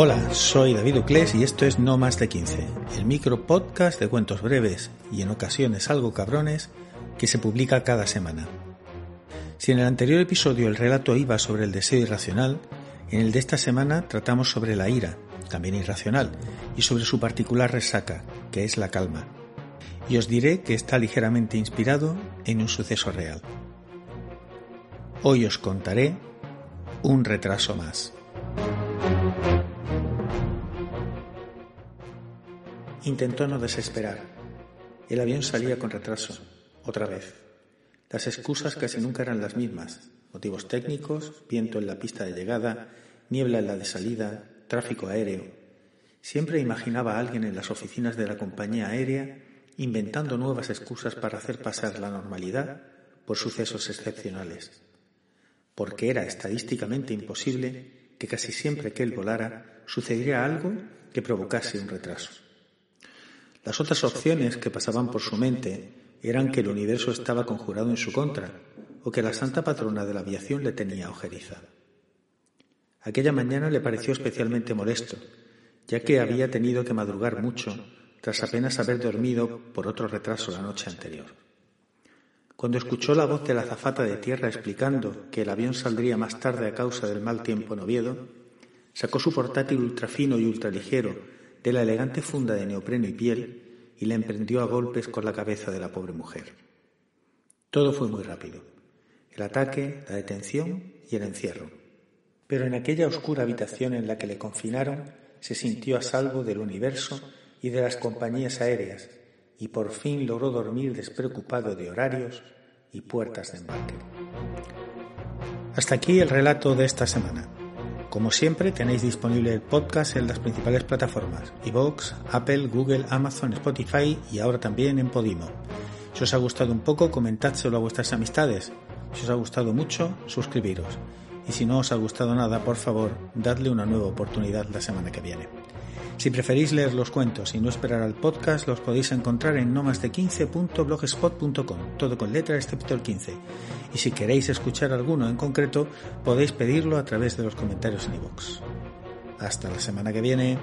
Hola, soy David Uclés y esto es No Más de 15, el micro podcast de cuentos breves y en ocasiones algo cabrones que se publica cada semana. Si en el anterior episodio el relato iba sobre el deseo irracional, en el de esta semana tratamos sobre la ira, también irracional, y sobre su particular resaca, que es la calma. Y os diré que está ligeramente inspirado en un suceso real. Hoy os contaré un retraso más. Intentó no desesperar. El avión salía con retraso, otra vez. Las excusas casi nunca eran las mismas. Motivos técnicos, viento en la pista de llegada, niebla en la de salida, tráfico aéreo. Siempre imaginaba a alguien en las oficinas de la compañía aérea inventando nuevas excusas para hacer pasar la normalidad por sucesos excepcionales. Porque era estadísticamente imposible que casi siempre que él volara sucediera algo que provocase un retraso. Las otras opciones que pasaban por su mente eran que el universo estaba conjurado en su contra o que la santa patrona de la aviación le tenía ojeriza. Aquella mañana le pareció especialmente molesto, ya que había tenido que madrugar mucho tras apenas haber dormido por otro retraso la noche anterior. Cuando escuchó la voz de la azafata de tierra explicando que el avión saldría más tarde a causa del mal tiempo en Oviedo, sacó su portátil ultrafino y ultraligero de la elegante funda de neopreno y piel y la emprendió a golpes con la cabeza de la pobre mujer. Todo fue muy rápido. El ataque, la detención y el encierro. Pero en aquella oscura habitación en la que le confinaron, se sintió a salvo del universo y de las compañías aéreas y por fin logró dormir despreocupado de horarios y puertas de embarque. Hasta aquí el relato de esta semana. Como siempre, tenéis disponible el podcast en las principales plataformas, iVoox, Apple, Google, Amazon, Spotify y ahora también en Podimo. Si os ha gustado un poco, comentádselo a vuestras amistades. Si os ha gustado mucho, suscribiros. Y si no os ha gustado nada, por favor, dadle una nueva oportunidad la semana que viene. Si preferís leer los cuentos y no esperar al podcast, los podéis encontrar en no de 15.blogspot.com, todo con letra excepto el 15. Y si queréis escuchar alguno en concreto, podéis pedirlo a través de los comentarios en iVoox. Hasta la semana que viene.